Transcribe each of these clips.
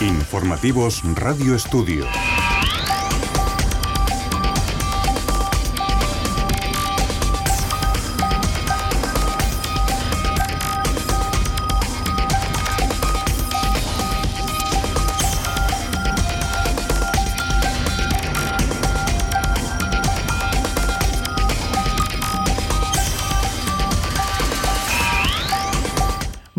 Informativos Radio Estudio.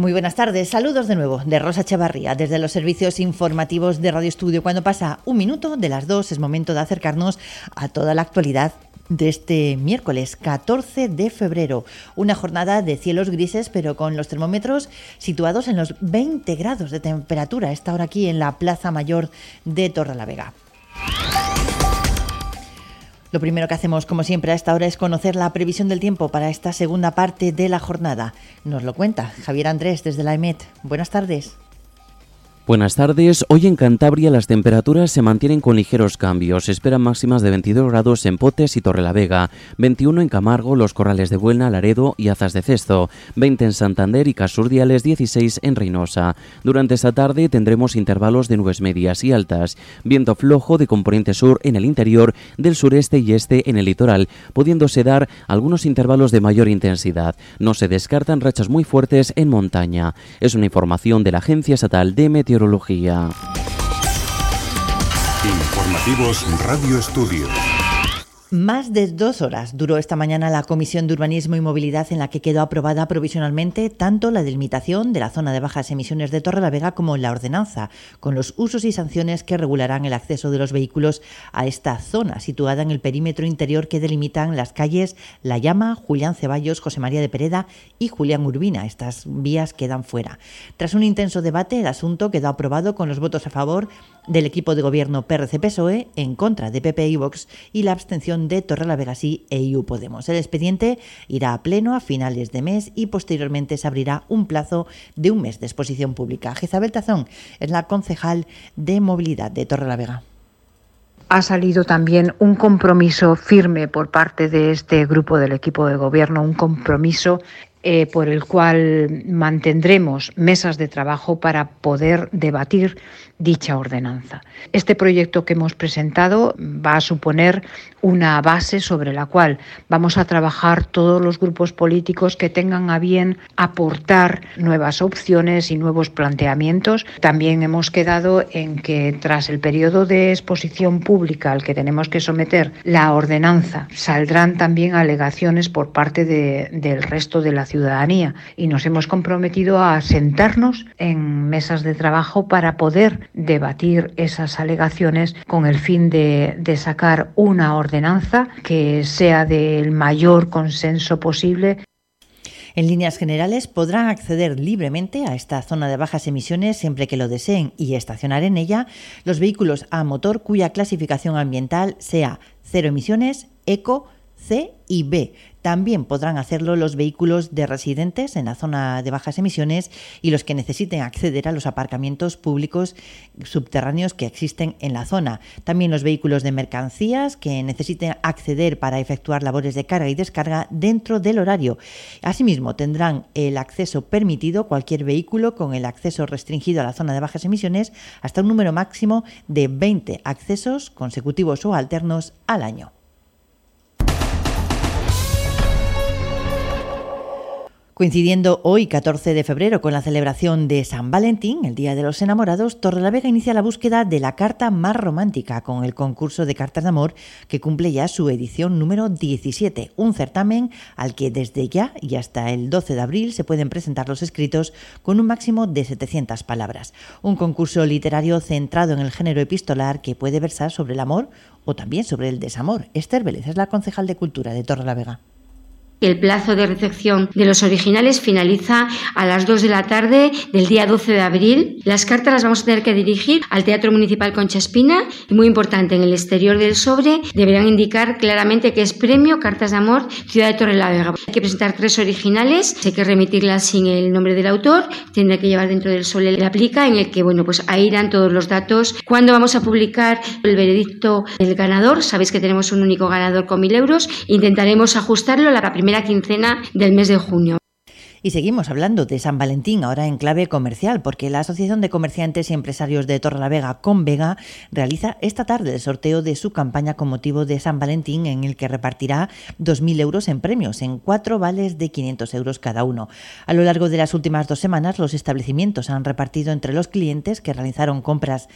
Muy buenas tardes, saludos de nuevo de Rosa Chavarría desde los servicios informativos de Radio Estudio. Cuando pasa un minuto de las dos es momento de acercarnos a toda la actualidad de este miércoles 14 de febrero. Una jornada de cielos grises, pero con los termómetros situados en los 20 grados de temperatura. Esta hora aquí en la Plaza Mayor de Torrelavega. Lo primero que hacemos, como siempre, a esta hora es conocer la previsión del tiempo para esta segunda parte de la jornada. Nos lo cuenta Javier Andrés desde la EMET. Buenas tardes. Buenas tardes. Hoy en Cantabria las temperaturas se mantienen con ligeros cambios. Se esperan máximas de 22 grados en Potes y Torrelavega, 21 en Camargo, Los Corrales de Buena, Laredo y Azas de Cesto, 20 en Santander y Casurdiales, 16 en Reynosa. Durante esta tarde tendremos intervalos de nubes medias y altas, viento flojo de componente sur en el interior, del sureste y este en el litoral, pudiéndose dar algunos intervalos de mayor intensidad. No se descartan rachas muy fuertes en montaña. Es una información de la Agencia Estatal de Meteorología. Informativos Radio Estudio. Más de dos horas duró esta mañana la Comisión de Urbanismo y Movilidad en la que quedó aprobada provisionalmente tanto la delimitación de la zona de bajas emisiones de Torrelavega como la ordenanza, con los usos y sanciones que regularán el acceso de los vehículos a esta zona, situada en el perímetro interior que delimitan las calles La Llama, Julián Ceballos, José María de Pereda y Julián Urbina. Estas vías quedan fuera. Tras un intenso debate, el asunto quedó aprobado con los votos a favor del equipo de gobierno PRC-PSOE, en contra de PP y Vox y la abstención de Torrelavega sí e IU Podemos. El expediente irá a pleno a finales de mes y posteriormente se abrirá un plazo de un mes de exposición pública. Jezabel Tazón es la concejal de movilidad de Torrelavega ha salido también un compromiso firme por parte de este grupo del equipo de gobierno, un compromiso eh, por el cual mantendremos mesas de trabajo para poder debatir dicha ordenanza. Este proyecto que hemos presentado va a suponer una base sobre la cual vamos a trabajar todos los grupos políticos que tengan a bien aportar nuevas opciones y nuevos planteamientos. También hemos quedado en que tras el periodo de exposición pública al que tenemos que someter la ordenanza, saldrán también alegaciones por parte del resto de la ciudadanía y nos hemos comprometido a sentarnos en mesas de trabajo para poder debatir esas alegaciones con el fin de, de sacar una ordenanza que sea del mayor consenso posible. En líneas generales, podrán acceder libremente a esta zona de bajas emisiones siempre que lo deseen y estacionar en ella los vehículos a motor cuya clasificación ambiental sea cero emisiones, eco, C y B, también podrán hacerlo los vehículos de residentes en la zona de bajas emisiones y los que necesiten acceder a los aparcamientos públicos subterráneos que existen en la zona. También los vehículos de mercancías que necesiten acceder para efectuar labores de carga y descarga dentro del horario. Asimismo, tendrán el acceso permitido cualquier vehículo con el acceso restringido a la zona de bajas emisiones hasta un número máximo de 20 accesos consecutivos o alternos al año. Coincidiendo hoy, 14 de febrero, con la celebración de San Valentín, el Día de los Enamorados, Torrelavega inicia la búsqueda de la carta más romántica con el concurso de cartas de amor que cumple ya su edición número 17, un certamen al que desde ya y hasta el 12 de abril se pueden presentar los escritos con un máximo de 700 palabras. Un concurso literario centrado en el género epistolar que puede versar sobre el amor o también sobre el desamor. Esther Vélez es la concejal de Cultura de Torrelavega. El plazo de recepción de los originales finaliza a las 2 de la tarde del día 12 de abril. Las cartas las vamos a tener que dirigir al Teatro Municipal Concha Espina y muy importante, en el exterior del sobre deberán indicar claramente que es premio Cartas de Amor Ciudad de Torrelavega. Hay que presentar tres originales, hay que remitirlas sin el nombre del autor, tendrá que llevar dentro del sobre la aplica en el que, bueno, pues ahí irán todos los datos. ¿Cuándo vamos a publicar el veredicto del ganador? Sabéis que tenemos un único ganador con mil euros. Intentaremos ajustarlo a la primera primera quincena del mes de junio. Y seguimos hablando de San Valentín, ahora en clave comercial, porque la Asociación de Comerciantes y Empresarios de Torrelavega, Convega, realiza esta tarde el sorteo de su campaña con motivo de San Valentín, en el que repartirá 2.000 euros en premios, en cuatro vales de 500 euros cada uno. A lo largo de las últimas dos semanas, los establecimientos han repartido entre los clientes que realizaron compras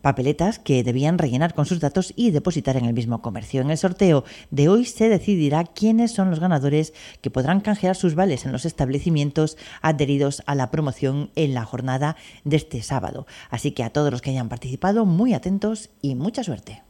papeletas que debían rellenar con sus datos y depositar en el mismo comercio. En el sorteo de hoy se decidirá quiénes son los ganadores que podrán canjear sus vales en los establecimientos adheridos a la promoción en la jornada de este sábado. Así que a todos los que hayan participado, muy atentos y mucha suerte.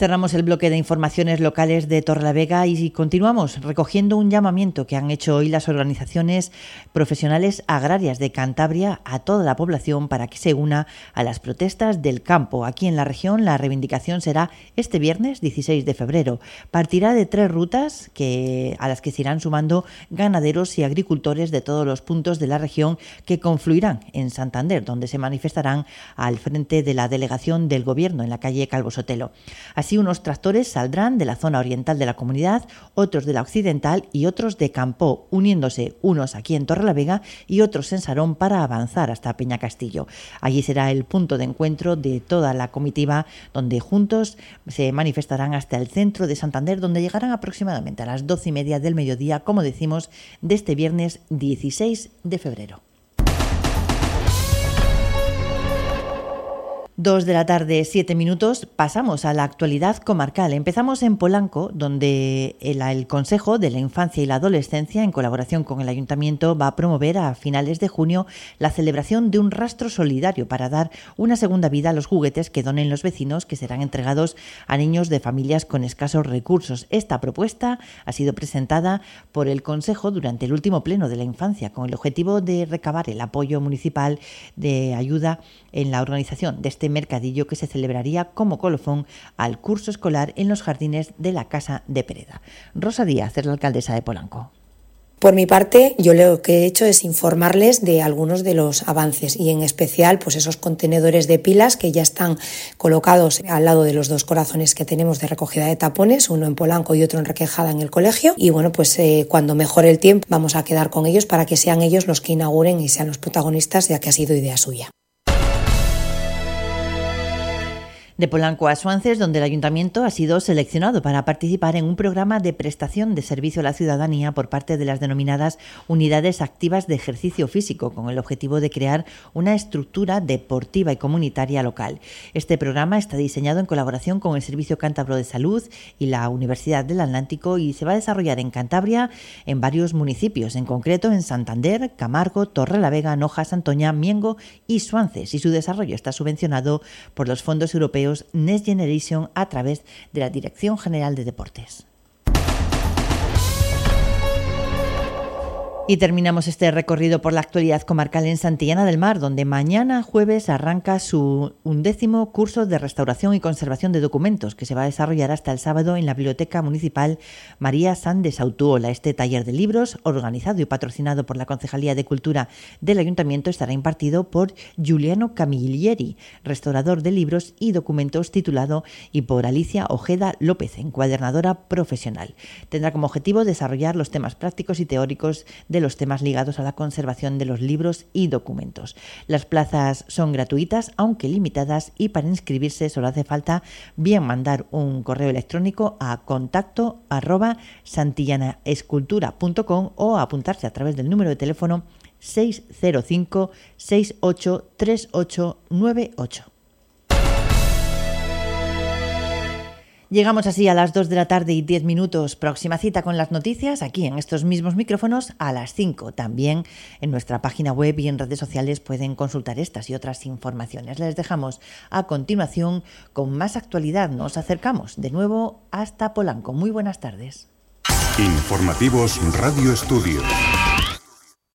Cerramos el bloque de informaciones locales de Torrelavega y continuamos recogiendo un llamamiento que han hecho hoy las organizaciones profesionales agrarias de Cantabria a toda la población para que se una a las protestas del campo. Aquí en la región la reivindicación será este viernes 16 de febrero. Partirá de tres rutas que, a las que se irán sumando ganaderos y agricultores de todos los puntos de la región que confluirán en Santander, donde se manifestarán al frente de la delegación del Gobierno en la calle Calvo Sotelo. Así, unos tractores saldrán de la zona oriental de la comunidad, otros de la occidental y otros de Campo, uniéndose unos aquí en Torrelavega y otros en Sarón para avanzar hasta Peña Castillo. Allí será el punto de encuentro de toda la comitiva, donde juntos se manifestarán hasta el centro de Santander, donde llegarán aproximadamente a las doce y media del mediodía, como decimos, de este viernes 16 de febrero. Dos de la tarde, siete minutos, pasamos a la actualidad comarcal. Empezamos en Polanco, donde el, Consejo de la Infancia y la Adolescencia, en colaboración con el Ayuntamiento, va a promover a finales de junio la celebración de un rastro solidario para dar una segunda vida a los juguetes que donen los vecinos, que serán entregados a niños de familias con escasos recursos. Esta propuesta ha sido presentada por el Consejo durante el último pleno de la infancia, con el objetivo de recabar el apoyo municipal de ayuda en la organización de este mercadillo que se celebraría como colofón al curso escolar en los jardines de la Casa de Pereda. Rosa Díaz es la alcaldesa de Polanco. Por mi parte, yo lo que he hecho es informarles de algunos de los avances y en especial pues esos contenedores de pilas que ya están colocados al lado de los dos corazones que tenemos de recogida de tapones, uno en Polanco y otro en Requejada en el colegio. Y bueno, pues eh, cuando mejore el tiempo vamos a quedar con ellos para que sean ellos los que inauguren y sean los protagonistas ya que ha sido idea suya. De Polanco a Suances, donde el ayuntamiento ha sido seleccionado para participar en un programa de prestación de servicio a la ciudadanía por parte de las denominadas unidades activas de ejercicio físico, con el objetivo de crear una estructura deportiva y comunitaria local. Este programa está diseñado en colaboración con el Servicio Cántabro de Salud y la Universidad del Atlántico y se va a desarrollar en Cantabria en varios municipios, en concreto en Santander, Camargo, Torrelavega, Noja, Santoña, Miengo y Suances, y su desarrollo está subvencionado por los fondos europeos Next Generation a través de la Dirección General de Deportes. Y terminamos este recorrido por la actualidad comarcal en Santillana del Mar, donde mañana jueves arranca su undécimo curso de restauración y conservación de documentos, que se va a desarrollar hasta el sábado en la Biblioteca Municipal María San de Sautuola. Este taller de libros, organizado y patrocinado por la Concejalía de Cultura del Ayuntamiento, estará impartido por Giuliano Camilleri, restaurador de libros y documentos titulado, y por Alicia Ojeda López, encuadernadora profesional. Tendrá como objetivo desarrollar los temas prácticos y teóricos de los temas ligados a la conservación de los libros y documentos. Las plazas son gratuitas, aunque limitadas, y para inscribirse solo hace falta bien mandar un correo electrónico a contacto arroba santillanaescultura.com o apuntarse a través del número de teléfono 605 683898. Llegamos así a las 2 de la tarde y 10 minutos. Próxima cita con las noticias aquí en estos mismos micrófonos a las 5. También en nuestra página web y en redes sociales pueden consultar estas y otras informaciones. Les dejamos a continuación con más actualidad. Nos acercamos de nuevo hasta Polanco. Muy buenas tardes. Informativos Radio Estudio.